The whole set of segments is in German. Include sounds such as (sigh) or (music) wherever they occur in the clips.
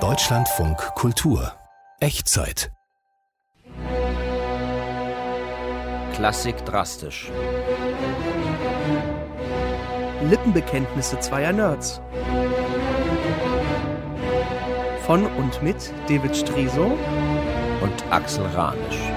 Deutschlandfunk Kultur Echtzeit Klassik drastisch. Lippenbekenntnisse zweier Nerds. Von und mit David Striso und Axel Ranisch.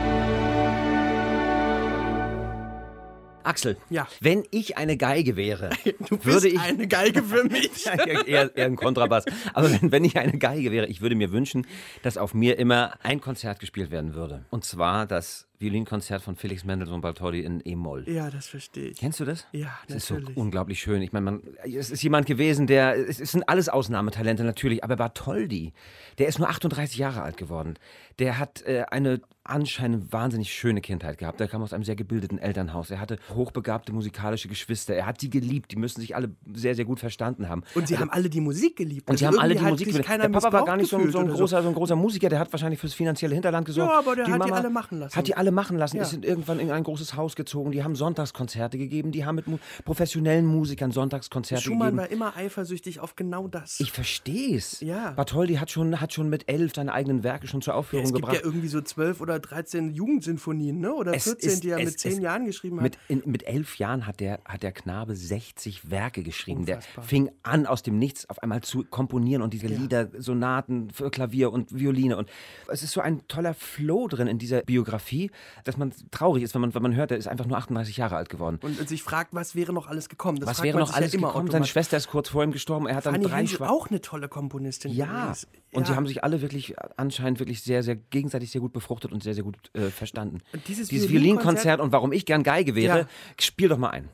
Axel, Ja. wenn ich eine Geige wäre, (laughs) Du bist würde ich eine Geige für (laughs) mich. eher, eher, eher ein Kontrabass. Aber wenn, wenn ich eine Geige wäre, ich würde mir wünschen, dass auf mir immer ein Konzert gespielt werden würde. Und zwar das Violinkonzert von Felix Mendelssohn Bartholdy in E-Moll. Ja, das verstehe ich. Kennst du das? Ja, Das ist so natürlich. unglaublich schön. Ich meine, es ist jemand gewesen, der, es es sind alles Ausnahmetalente natürlich, aber Bartholdy, der ist nur 38 Jahre alt geworden. Der hat äh, eine anscheinend wahnsinnig schöne Kindheit gehabt. Er kam aus einem sehr gebildeten Elternhaus. Er hatte hochbegabte musikalische Geschwister. Er hat die geliebt. Die müssen sich alle sehr, sehr gut verstanden haben. Und sie haben alle die Musik geliebt. Und sie Also haben alle die Musik geliebt. keiner Der Papa war gar nicht so ein, so, ein großer, so ein großer Musiker, der hat wahrscheinlich fürs finanzielle Hinterland gesorgt. Ja, aber der hat die alle machen lassen. Hat die alle machen lassen, Ja. ist irgendwann in ein großes Haus gezogen. Die haben Sonntagskonzerte gegeben, die haben mit mu professionellen Musikern Sonntagskonzerte Schumann gegeben. war immer eifersüchtig auf genau das. Ich verstehe es. Ja. Bartholdy hat schon, hat schon mit elf seine eigenen Werke schon zur Aufführung es gibt gebracht. ja irgendwie so zwölf oder 13 Jugendsinfonien, ne? Oder Es 14, ist- die er es mit zehn Jahren geschrieben hat. Mit, in, mit elf Jahren hat der, hat der Knabe 60 Werke geschrieben. Der Unfassbar. fing an, aus dem Nichts auf einmal zu komponieren und diese Lieder, Sonaten für Klavier und Violine. Und es ist so ein toller Flow drin in dieser Biografie, dass man traurig ist, wenn man, wenn man hört, er ist einfach nur 38 Jahre alt geworden. und, sich fragt, was wäre noch alles gekommen. Das Was wäre noch alles ja immer gekommen? Seine. Schwester ist kurz vor ihm gestorben. Er hat dann Fanny drei Hensel Schwa- auch eine tolle Komponistin. Ja. übrigens. Und sie Ja. haben sich alle wirklich anscheinend wirklich sehr, sehr gegenseitig sehr gut befruchtet und sehr, sehr gut äh, verstanden. Und dieses Dieses Violinkonzert- Violinkonzert und warum ich gern Geige wäre, Ja. spiel doch mal ein.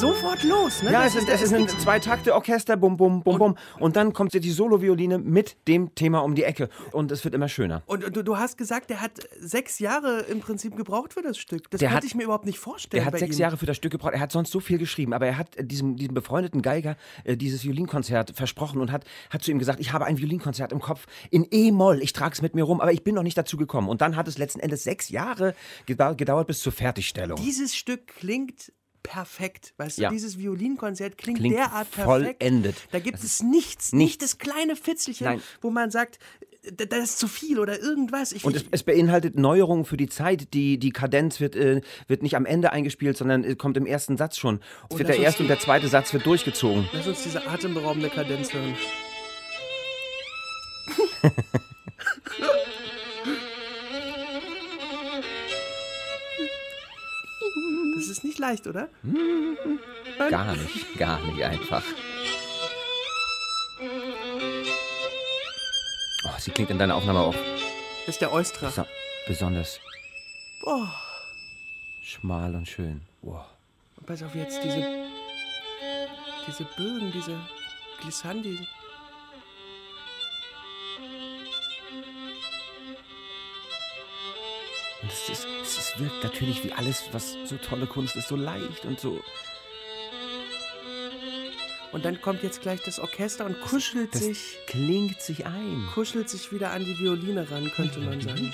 Sofort los, ne? Ja, Das es ist, es ist ein nichts- zwei Takte Orchester, bum, bum, bum, bum. Und dann kommt die Solovioline mit dem Thema um die Ecke. Und es wird immer schöner. Und du, du hast gesagt, der hat sechs Jahre im Prinzip gebraucht für das Stück. Das Der hat- ich mir überhaupt nicht vorstellen. Er hat sechs ihm. Jahre für das Stück gebraucht. Er hat sonst so viel geschrieben, aber er hat äh, diesem, diesem befreundeten Geiger äh, dieses Violinkonzert versprochen und hat, hat zu ihm gesagt, ich habe ein Violinkonzert im Kopf in E-Moll. Ich trage es mit mir rum, aber ich bin noch nicht dazu gekommen. Und dann hat es letzten Endes sechs Jahre gedau gedauert bis zur Fertigstellung. Dieses Stück klingt perfekt. Weißt Ja. du, dieses Violinkonzert klingt, Klingt derart perfekt. vollendet. Da gibt es nichts, nichts. nicht das kleine Fitzelchen, Nein. wo man sagt, das ist zu viel oder irgendwas. Ich, Und es, es beinhaltet Neuerungen für die Zeit. Die, die Kadenz wird, äh, wird nicht am Ende eingespielt, sondern äh, kommt im ersten Satz schon. Es wird der erste und der zweite Satz wird durchgezogen. lass uns diese atemberaubende Kadenz hören. Leicht, oder? Gar nicht, gar nicht einfach. Oh, sie klingt in deiner Aufnahme auch Das ist der Eustra. so, besonders Boah. schmal und schön. Oh. Und pass auf jetzt, diese, diese Bögen, diese Glissandi. Und es, ist, es ist, wirkt natürlich wie alles, was so tolle Kunst ist, so leicht und so. Und dann kommt jetzt gleich das Orchester und kuschelt Das sich, klingt sich ein. kuschelt sich wieder an die Violine ran, könnte man sagen.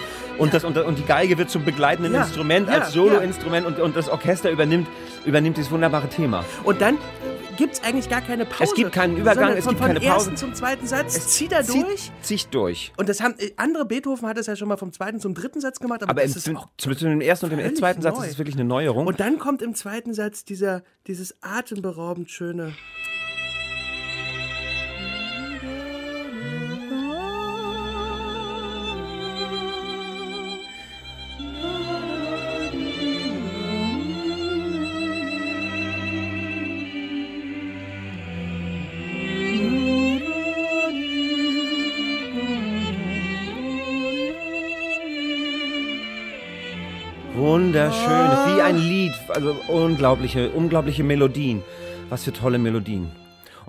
(laughs) Und, das, und, und die Geige wird zum begleitenden Ja, Instrument, als Soloinstrument und, und das Orchester übernimmt, übernimmt dieses wunderbare Thema. Und dann gibt es eigentlich gar keine Pause. Es gibt keinen Übergang, es von, gibt keine Vom ersten zum zweiten Satz zieht er zieht durch. sich durch. Und das haben äh, andere Beethoven hat es ja schon mal vom zweiten zum dritten Satz gemacht, aber, Aber im, das ist auch zwischen dem ersten und dem zweiten Satz neu. ist es wirklich eine Neuerung. Und dann kommt im zweiten Satz dieser, dieses atemberaubend schöne. Wunderschön, wie ein Lied. Also unglaubliche, unglaubliche Melodien. Was für tolle Melodien.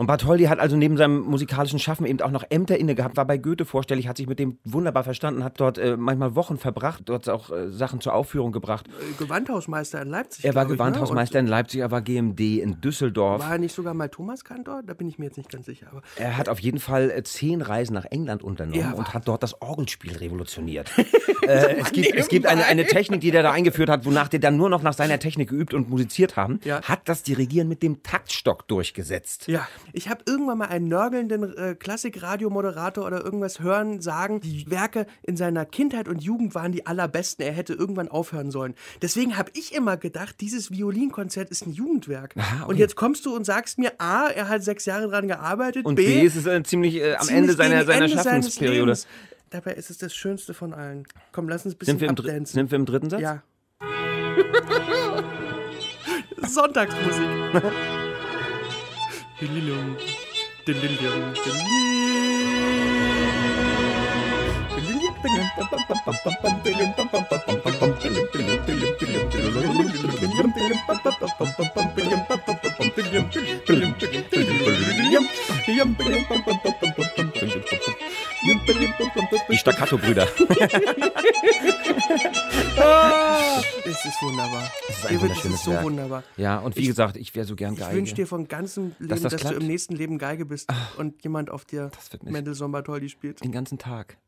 Und Bartholdy hat also neben seinem musikalischen Schaffen eben auch noch Ämter inne gehabt, war bei Goethe vorstellig, hat sich mit dem wunderbar verstanden, hat dort äh, manchmal Wochen verbracht, dort auch äh, Sachen zur Aufführung gebracht. Äh, Gewandhausmeister in Leipzig. Er war glaub ich, Gewandhausmeister ne? in Leipzig, er war GMD in Düsseldorf. War er nicht sogar mal Thomaskantor? Da bin ich mir jetzt nicht ganz sicher. Aber Er hat auf jeden Fall äh, zehn Reisen nach England unternommen Ja, und hat dort das Orgelspiel revolutioniert. (laughs) äh, es gibt, es gibt eine, eine Technik, die der da eingeführt hat, wonach die dann nur noch nach seiner Technik geübt und musiziert haben, Ja. hat das Dirigieren mit dem Taktstock durchgesetzt. ja, ich habe irgendwann mal einen nörgelnden äh, Klassik-Radiomoderator oder irgendwas hören sagen, die Werke in seiner Kindheit und Jugend waren die allerbesten. Er hätte irgendwann aufhören sollen. Deswegen habe ich immer gedacht, dieses Violinkonzert ist ein Jugendwerk. Aha, okay. Und jetzt kommst du und sagst mir, A, er hat sechs Jahre dran gearbeitet, Und B, B, ist es äh, ziemlich äh, am ziemlich Ende seiner, seiner Ende Schaffensperiode. Dabei ist es das Schönste von allen. Komm, lass uns ein bisschen abdancen. sind wir im dritten Satz? Ja. (laughs) Sonntagsmusik. (laughs) Dililum, dililum, Die Staccato-Brüder. Es ist wunderbar. Es ist ein David, wunderschönes ist so Werk. wunderbar. Ja, und wie gesagt, ich wäre so gern Ich Geige. wünsche dir von ganzem Leben, das dass, du im nächsten Leben Geige bist und jemand auf dir Das wird mich- Mendelssohn Bartholdy spielt. Den ganzen Tag. (laughs)